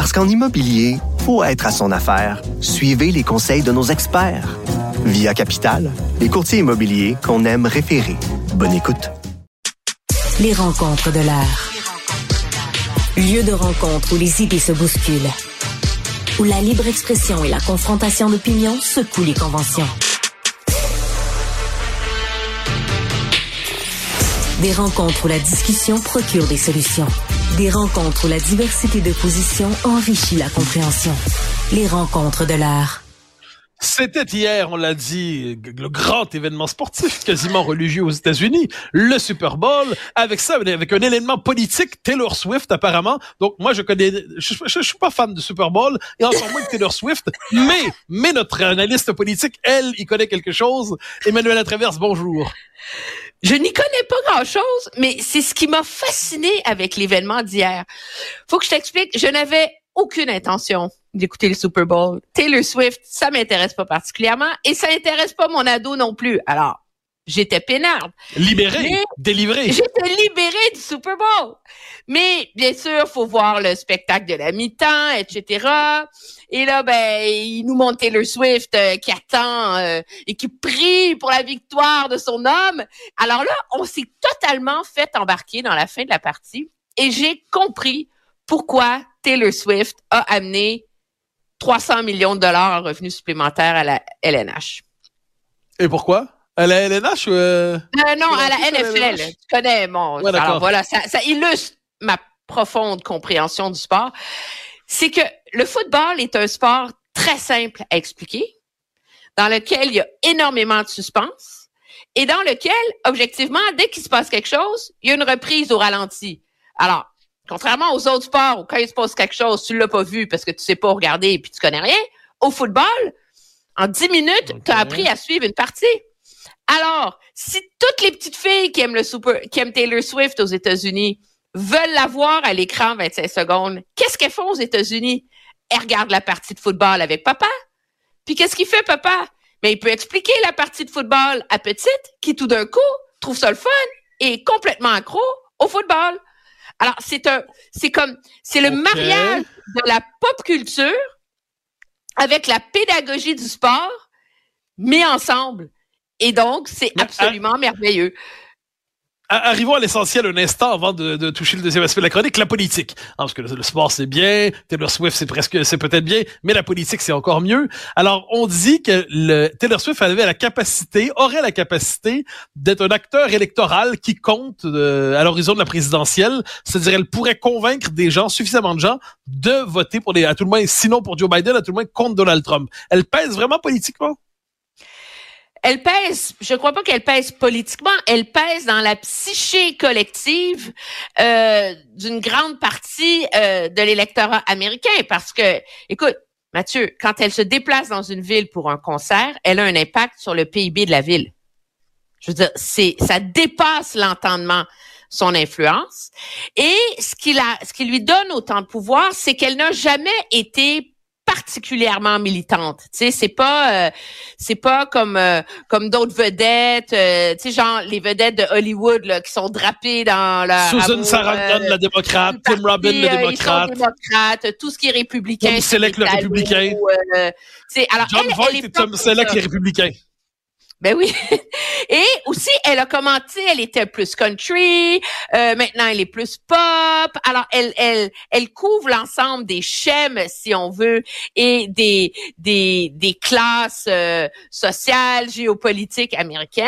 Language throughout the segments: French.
Parce qu'en immobilier, faut être à son affaire. Suivez les conseils de nos experts. Via Capital, les courtiers immobiliers qu'on aime référer. Bonne écoute. Les rencontres de l'art. Lieu de rencontre où les idées se bousculent. Où la libre expression et la confrontation d'opinions secouent les conventions. Des rencontres où la discussion procure des solutions. Des rencontres où la diversité de positions enrichit la compréhension. Les rencontres de l'art. C'était hier, on l'a dit, le grand événement sportif quasiment religieux aux États-Unis, le Super Bowl. Avec ça, avec un élément politique, Taylor Swift apparemment. Donc moi, je connais, je, suis pas fan de Super Bowl et encore moins de Taylor Swift. Mais, mais notre analyste politique, elle, il connaît quelque chose. Emmanuel Traverse, bonjour. Je n'y connais pas grand-chose, mais c'est ce qui m'a fasciné avec l'événement d'hier. Faut que je t'explique, je n'avais aucune intention d'écouter le Super Bowl. Taylor Swift, ça m'intéresse pas particulièrement et ça intéresse pas mon ado non plus. Alors, j'étais peinarde. Libéré, délivré. J'étais libérée du Super Bowl. Mais bien sûr, faut voir le spectacle de la mi-temps, etc. Et là, ben, il nous montre Taylor Swift euh, qui attend euh, et qui prie pour la victoire de son homme. Alors là, on s'est totalement fait embarquer dans la fin de la partie et j'ai compris pourquoi Taylor Swift a amené 300 millions de dollars en revenus supplémentaires à la LNH. Et pourquoi? À la LNH ou euh... non, à la NFL. Tu connais mon. alors voilà, ça, ça, illustre ma profonde compréhension du sport. C'est que le football est un sport très simple à expliquer, dans lequel il y a énormément de suspense et dans lequel, objectivement, dès qu'il se passe quelque chose, il y a une reprise au ralenti. Alors, Contrairement aux autres sports où quand il se passe quelque chose, tu l'as pas vu parce que tu sais pas regarder et puis tu connais rien. Au football, en 10 minutes, tu as appris à suivre une partie. Alors, si toutes les petites filles qui aiment le super, qui aiment Taylor Swift aux États-Unis veulent la voir à l'écran 25 secondes, qu'est-ce qu'elles font aux États-Unis? Elles regardent la partie de football avec papa. Puis qu'est-ce qu'il fait, papa? Mais il peut expliquer la partie de football à petite, qui tout d'un coup trouve ça le fun et est complètement accro au football. Alors, c'est un, c'est comme, c'est le mariage de la pop culture avec la pédagogie du sport mis ensemble. Et donc, c'est ah, absolument merveilleux arrivons à l'essentiel un instant avant de, de, toucher le deuxième aspect de la chronique, la politique. Hein, parce que le, sport c'est bien, Taylor Swift c'est presque, c'est peut-être bien, mais la politique c'est encore mieux. Alors on dit que le Taylor Swift avait la capacité, aurait la capacité d'être un acteur électoral qui compte euh, à l'horizon de la présidentielle. C'est-à-dire elle pourrait convaincre des gens, suffisamment de gens, de voter pour les, à tout le moins, sinon pour Joe Biden, à tout le moins contre Donald Trump. Elle pèse vraiment politiquement? Elle pèse, je crois pas qu'elle pèse politiquement, elle pèse dans la psyché collective euh, d'une grande partie euh, de l'électorat américain parce que, écoute, Mathieu, quand elle se déplace dans une ville pour un concert, elle a un impact sur le PIB de la ville. Je veux dire, c'est, ça dépasse l'entendement son influence. Et ce qui, ce qui lui donne autant de pouvoir, c'est qu'elle n'a jamais été particulièrement militante. Tu sais, c'est pas euh, c'est pas comme euh, comme d'autres vedettes, euh, tu sais genre les vedettes de Hollywood là, qui sont drapées dans la Susan Sarandon la démocrate, Tim Robbins le démocrate. tout ce qui est républicain. Tom Selleck le républicain. alors John elle, Voight et Tom Selleck les républicains. Ben oui. Et aussi, elle a commenté, elle était plus country, euh, maintenant elle est plus pop. Alors, elle, elle, elle couvre l'ensemble des schèmes, si on veut, et des, des, des classes euh, sociales, géopolitiques américaines.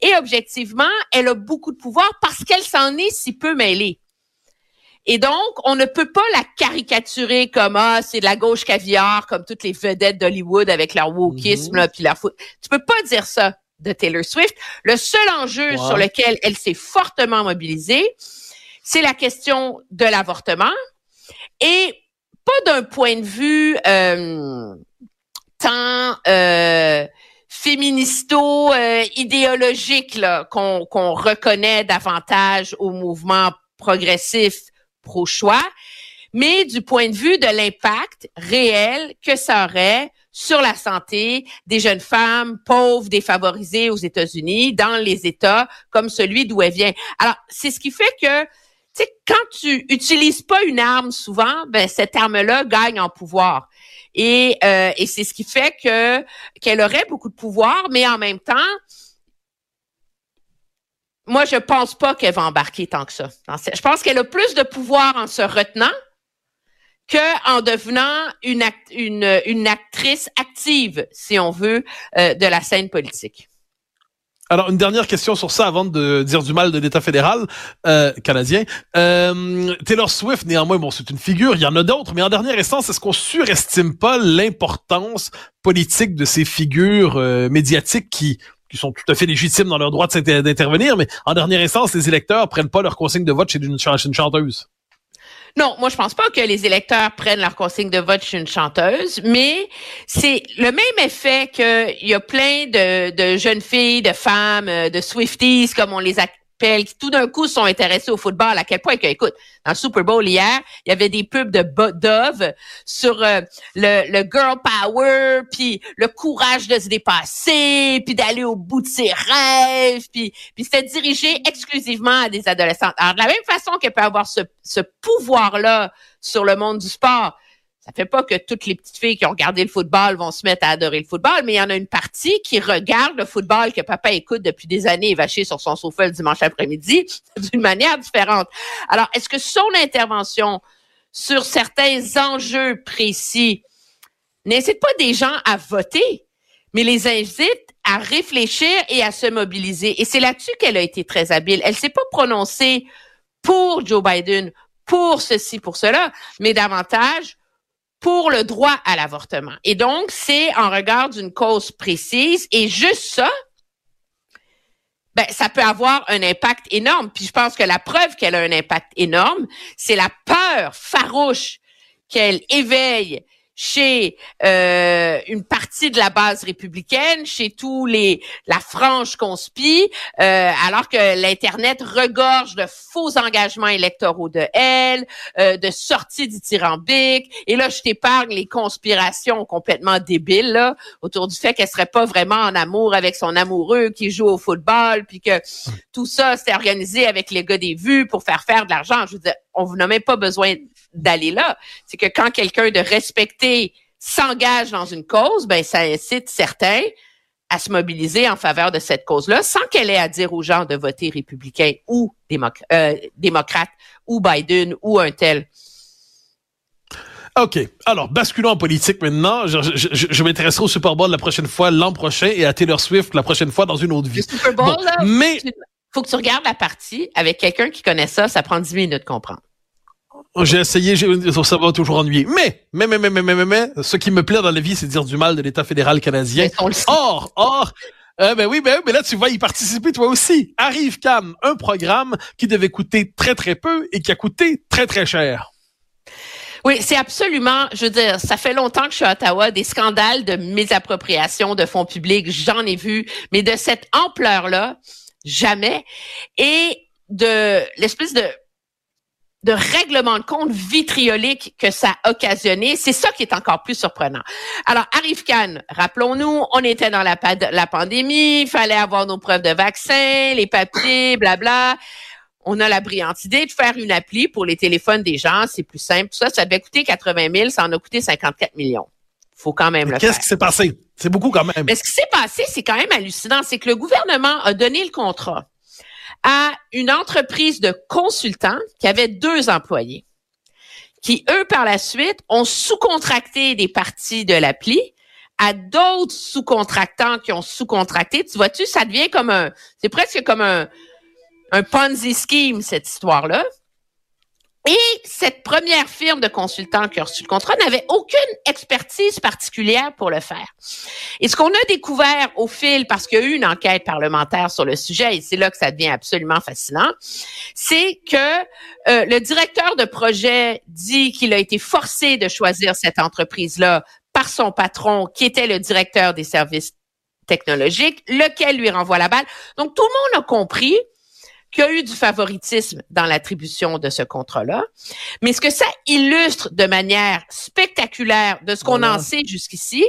Et objectivement, elle a beaucoup de pouvoir parce qu'elle s'en est si peu mêlée. Et donc, on ne peut pas la caricaturer comme ah c'est de la gauche caviar comme toutes les vedettes d'Hollywood avec leur wokisme mm puis leur foot. Tu peux pas dire ça de Taylor Swift. Le seul enjeu sur lequel elle s'est fortement mobilisée, c'est la question de l'avortement et pas d'un point de vue euh, tant euh, féministo euh, idéologique qu'on qu'on reconnaît davantage au mouvement progressif pro-choix, mais du point de vue de l'impact réel que ça aurait sur la santé des jeunes femmes pauvres, défavorisées aux États-Unis, dans les États comme celui d'où elle vient. Alors, c'est ce qui fait que tu sais, quand tu utilises pas une arme souvent, ben cette arme-là gagne en pouvoir. Et, euh, et c'est ce qui fait que qu'elle aurait beaucoup de pouvoir, mais en même temps, moi je pense pas qu'elle va embarquer tant que ça. Je pense qu'elle a plus de pouvoir en se retenant que en devenant une, une, une actrice active, si on veut, euh, de la scène politique. Alors, une dernière question sur ça avant de dire du mal de l'État fédéral euh, canadien. Euh, Taylor Swift, néanmoins, bon, c'est une figure, il y en a d'autres, mais en dernière instance, est-ce qu'on surestime pas l'importance politique de ces figures euh, médiatiques qui qui sont tout à fait légitimes dans leur droit d'intervenir, mais en dernière instance, les électeurs prennent pas leur consigne de vote chez une, chanteuse. Non, moi je pense pas que les électeurs prennent leur consigne de vote chez une chanteuse, mais c'est le même effet qu'il y a plein de, de, jeunes filles, de femmes, euh, de Swifties comme on les a qui tout d'un coup sont intéressés au football, à quel point que, écoute, dans le Super Bowl hier, il y avait des pubs de Dove sur euh, le, le, girl power, puis le courage de se dépasser, puis d'aller au bout de ses rêves, puis, puis c'était dirigé exclusivement à des adolescentes. Alors, de la même façon qu'elle peut avoir ce, ce pouvoir-là sur le monde du sport, ça fait pas que toutes les petites filles qui ont regardé le football vont se mettre à adorer le football, mais il y en a une partie qui regarde le football que papa écoute depuis des années vaché sur son sofa le dimanche après-midi d'une manière différente. Alors, est-ce que son intervention sur certains enjeux précis n'incite pas des gens à voter, mais les incite à réfléchir et à se mobiliser? Et c'est là-dessus qu'elle a été très habile. Elle s'est pas prononcée pour Joe Biden, pour ceci, pour cela, mais davantage pour le droit à l'avortement. Et donc, c'est en regard d'une cause précise et juste ça, ben, ça peut avoir un impact énorme. Puis je pense que la preuve qu'elle a un impact énorme, c'est la peur farouche qu'elle éveille chez euh, une partie de la base républicaine, chez tous les la frange conspire, euh, alors que l'internet regorge de faux engagements électoraux de elle, euh, de sorties dithyrambiques. Et là, je t'épargne les conspirations complètement débiles là, autour du fait qu'elle serait pas vraiment en amour avec son amoureux qui joue au football, puis que tout ça c'était organisé avec les gars des vues pour faire faire de l'argent. Je veux dire, on vous n'a même pas besoin d'aller là. C'est que quand quelqu'un de respecté s'engage dans une cause, ben ça incite certains à se mobiliser en faveur de cette cause-là, sans qu'elle ait à dire aux gens de voter républicain ou euh, démocrate ou Biden ou un tel. OK. Alors, basculons en politique maintenant. Je, je, m'intéresserai au Super Bowl la prochaine fois, l'an prochain, et à Taylor Swift la prochaine fois dans une autre vie. Le Super Bowl, là, mais... faut que tu regardes la partie avec quelqu'un qui connaît ça. Ça prend 10 minutes de comprendre. J'ai essayé, ça va toujours ennuyer. Mais, mais, mais, mais, mais, mais, mais, ce qui me plaît dans la vie, c'est dire du mal de l'État fédéral canadien. Or, or, euh, ben oui, ben, mais là, tu vas y participer toi aussi. Arrive Cam, un programme qui devait coûter très, très peu et qui a coûté très, très cher. Oui, c'est absolument, je veux dire, ça fait longtemps que je suis à Ottawa, des scandales de mésappropriation de fonds publics, j'en ai vu, mais de cette ampleur-là, jamais. Et de l'espèce de de règlement de compte vitriolique que ça a occasionné, c'est ça qui est encore plus surprenant. Alors, Arif Khan, rappelons-nous, on était dans la, pandémie, il fallait avoir nos preuves de vaccin, les papiers, blabla. On a la brillante idée de faire une appli pour les téléphones des gens, c'est plus simple. Ça, ça devait coûter 80 000, ça en a coûté 54 millions. Faut quand même le faire. Qu'est-ce qui s'est passé? C'est beaucoup quand même. Mais ce qui s'est passé, c'est quand même hallucinant. C'est que le gouvernement a donné le contrat à une entreprise de consultants qui avait deux employés, qui, eux, par la suite, ont sous-contracté des parties de l'appli à d'autres sous-contractants qui ont sous-contracté. Tu vois-tu, ça devient comme un, c'est presque comme un, un Ponzi scheme, cette histoire-là. Et cette première firme de consultants qui a reçu le contrat n'avait aucune expertise particulière pour le faire. Et ce qu'on a découvert au fil, parce qu'il y a eu une enquête parlementaire sur le sujet, et c'est là que ça devient absolument fascinant, c'est que euh, le directeur de projet dit qu'il a été forcé de choisir cette entreprise-là par son patron, qui était le directeur des services technologiques, lequel lui renvoie la balle. Donc, tout le monde a compris qu'il y a eu du favoritisme dans l'attribution de ce contrat-là. Mais ce que ça illustre de manière spectaculaire de ce qu'on en sait jusqu'ici,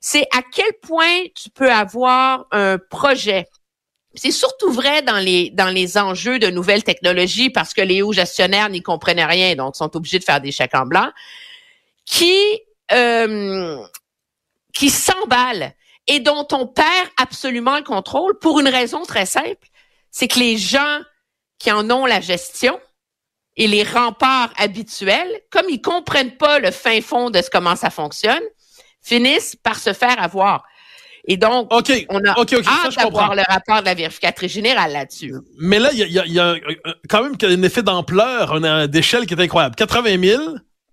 c'est à quel point tu peux avoir un projet. C'est surtout vrai dans les dans les enjeux de nouvelles technologies parce que les hauts gestionnaires n'y comprennent rien, donc sont obligés de faire des chèques en blanc, qui euh, qui s'emballent et dont on perd absolument le contrôle pour une raison très simple c'est que les gens qui en ont la gestion et les remparts habituels, comme ils comprennent pas le fin fond de comment ça fonctionne, finissent par se faire avoir. Et donc, on a hâte d'avoir le rapport de la vérificatrice générale là-dessus. Mais là, il y a, quand même un effet d'ampleur, d'échelle qui est incroyable. 80 000,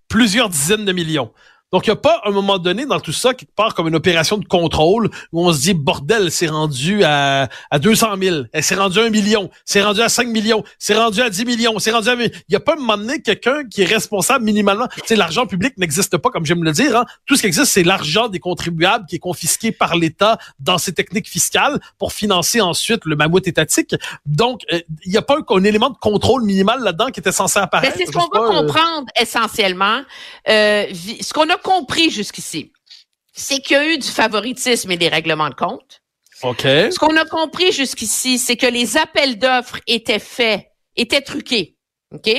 plusieurs dizaines de millions. Donc, il n'y a pas un moment donné dans tout ça, quelque part, comme une opération de contrôle où on se dit, bordel, c'est rendu à, à 200 000, c'est rendu à 1 million, c'est rendu à 5 millions, c'est rendu à 10 millions, c'est rendu à... Il n'y a pas un moment donné quelqu'un qui est responsable minimalement. Tu sais, l'argent public n'existe pas, comme j'aime le dire. Hein. Tout ce qui existe, c'est l'argent des contribuables qui est confisqué par l'État dans ses techniques fiscales pour financer ensuite le mammouth étatique. Donc, euh, il n'y a pas un, élément de contrôle minimal là-dedans qui était censé apparaître. c'est ce qu'on va euh, comprendre essentiellement. Euh, ce qu'on a compris jusqu'ici, c'est qu'il y a eu du favoritisme et des règlements de compte. OK. Ce qu'on a compris jusqu'ici, c'est que les appels d'offres étaient faits, étaient truqués, OK,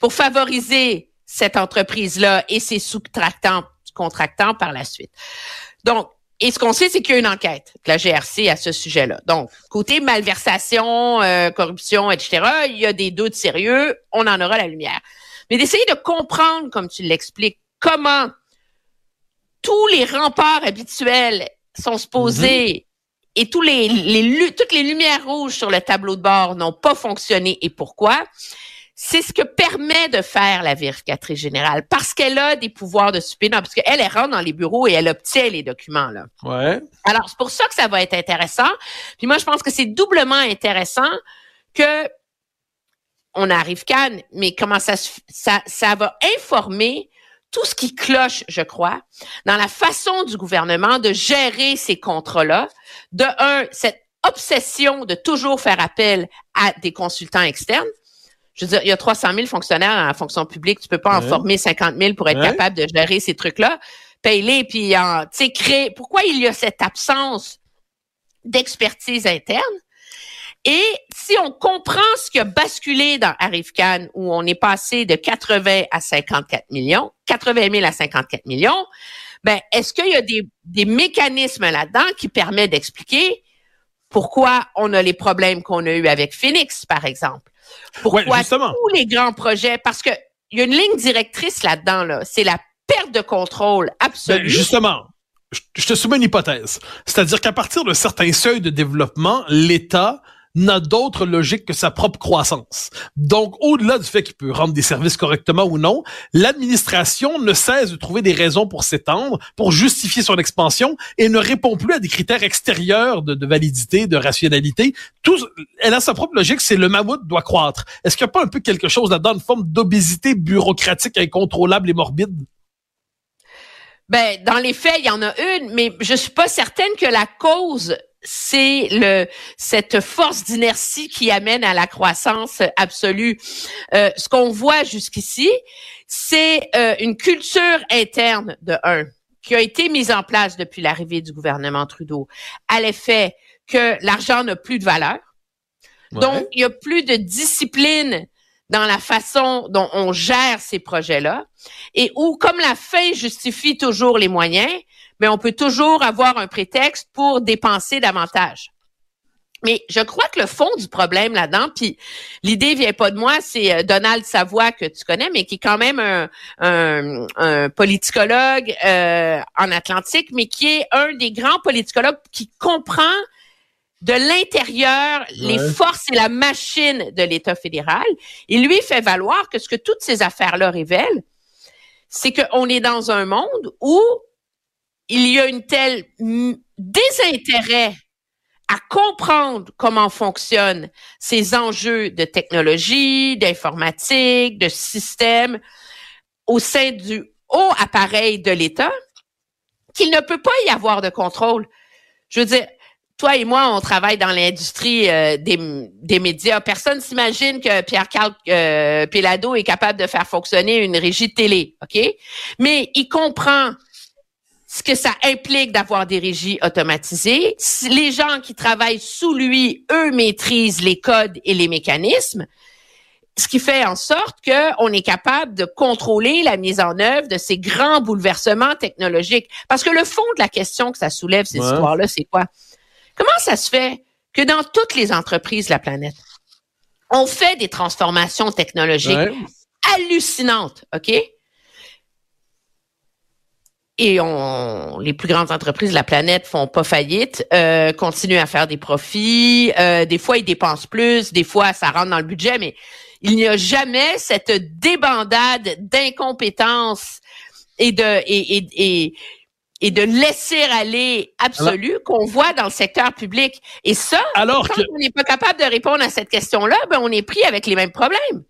pour favoriser cette entreprise-là et ses sous-contractants contractants par la suite. Donc, et ce qu'on sait, c'est qu'il y a une enquête de la GRC à ce sujet-là. Donc, côté malversation, euh, corruption, etc., il y a des doutes sérieux, on en aura la lumière. Mais d'essayer de comprendre, comme tu l'expliques, comment tous les remparts habituels sont supposés mhm. et tous les, les, toutes les lumières rouges sur le tableau de bord n'ont pas fonctionné et pourquoi? C'est ce que permet de faire la vérificatrice générale parce qu'elle a des pouvoirs de subpoena, parce qu'elle elle rentre dans les bureaux et elle obtient les documents là. Ouais. Alors c'est pour ça que ça va être intéressant. Puis moi je pense que c'est doublement intéressant que on arrive Cannes, mais comment ça ça ça va informer tout ce qui cloche, je crois, dans la façon du gouvernement de gérer ces contrats-là. De un, cette obsession de toujours faire appel à des consultants externes. Je veux dire, il y a 300 000 fonctionnaires dans la fonction publique. Tu peux pas en former 50 000 pour être capable de gérer ces trucs-là. Paye-les, puis, tu sais, créer... Pourquoi il y a cette absence d'expertise interne? Et si on comprend ce qui a basculé dans Arifcan, où on est passé de 80 à 54 millions, 80 000 à 54 millions, ben, est-ce qu'il y a des, des mécanismes là-dedans qui permettent d'expliquer pourquoi on a les problèmes qu'on a eu avec Phoenix, par exemple? Pourquoi tous les grands projets? Parce que il y a une ligne directrice là-dedans, là. C'est la perte de contrôle absolue. Ben, justement, je te soumets une hypothèse. C'est-à-dire qu'à partir d'un certain seuil de développement, l'État n'a d'autre logique que sa propre croissance. Donc, au-delà du fait qu'il peut rendre des services correctement ou non, l'administration ne cesse de trouver des raisons pour s'étendre, pour justifier son expansion et ne répond plus à des critères extérieurs de, validité, de rationalité. Tout, elle a sa propre logique, c'est le mammouth doit croître. Est-ce qu'il n'y a pas un peu quelque chose là-dedans, une forme d'obésité bureaucratique incontrôlable et morbide? Ben, dans les faits, il y en a une, mais je suis pas certaine que la cause c'est le cette force d'inertie qui amène à la croissance absolue. Euh, ce qu'on voit jusqu'ici, c'est euh, une culture interne de un qui a été mise en place depuis l'arrivée du gouvernement Trudeau, à l'effet que l'argent n'a plus de valeur. Donc, il y a plus de discipline dans la façon dont on gère ces projets-là et où, comme la fin justifie toujours les moyens, mais on peut toujours avoir un prétexte pour dépenser davantage. Mais je crois que le fond du problème là-dedans, puis l'idée vient pas de moi, c'est euh, Donald Savoie que tu connais, mais qui est quand même un, un, politicologue euh, en Atlantique, mais qui est un des grands politicologues qui comprend de l'intérieur les forces et la machine de l'État fédéral. Il lui fait valoir que ce que toutes ces affaires-là révèlent, c'est qu'on est dans un monde où il y a une telle désintérêt à comprendre comment fonctionnent ces enjeux de technologie, d'informatique, de système au sein du haut appareil de l'État, qu'il ne peut pas y avoir de contrôle. Je veux dire, toi et moi, on travaille dans l'industrie euh, des, médias. Personne s'imagine que Pierre-Carl euh, est capable de faire fonctionner une régie télé, OK? Mais il comprend ce que ça implique d'avoir des régies automatisées. Les gens qui travaillent sous lui, eux, maîtrisent les codes et les mécanismes, ce qui fait en sorte qu'on est capable de contrôler la mise en œuvre de ces grands bouleversements technologiques. Parce que le fond de la question que ça soulève, ces histoires-là, c'est quoi? Comment ça se fait que dans toutes les entreprises de la planète, on fait des transformations technologiques hallucinantes, OK? Et on, les plus grandes entreprises de la planète font pas faillite, euh, continuent à faire des profits. Euh, des fois, ils dépensent plus, des fois, ça rentre dans le budget, mais il n'y a jamais cette débandade d'incompétence et de et, et, et, et de laisser aller absolu qu'on voit dans le secteur public. Et ça, alors quand on n'est pas capable de répondre à cette question-là, ben on est pris avec les mêmes problèmes.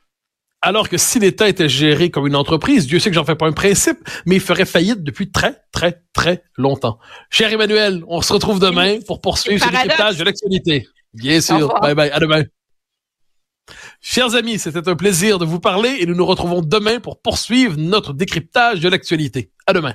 Alors que si l'État était géré comme une entreprise, Dieu sait que j'en fais pas un principe, mais il ferait faillite depuis très, très, très longtemps. Cher Emmanuel, on se retrouve demain pour poursuivre ce décryptage de l'actualité. Bien sûr. Bye bye. À demain. Chers amis, c'était un plaisir de vous parler et nous nous retrouvons demain pour poursuivre notre décryptage de l'actualité. À demain.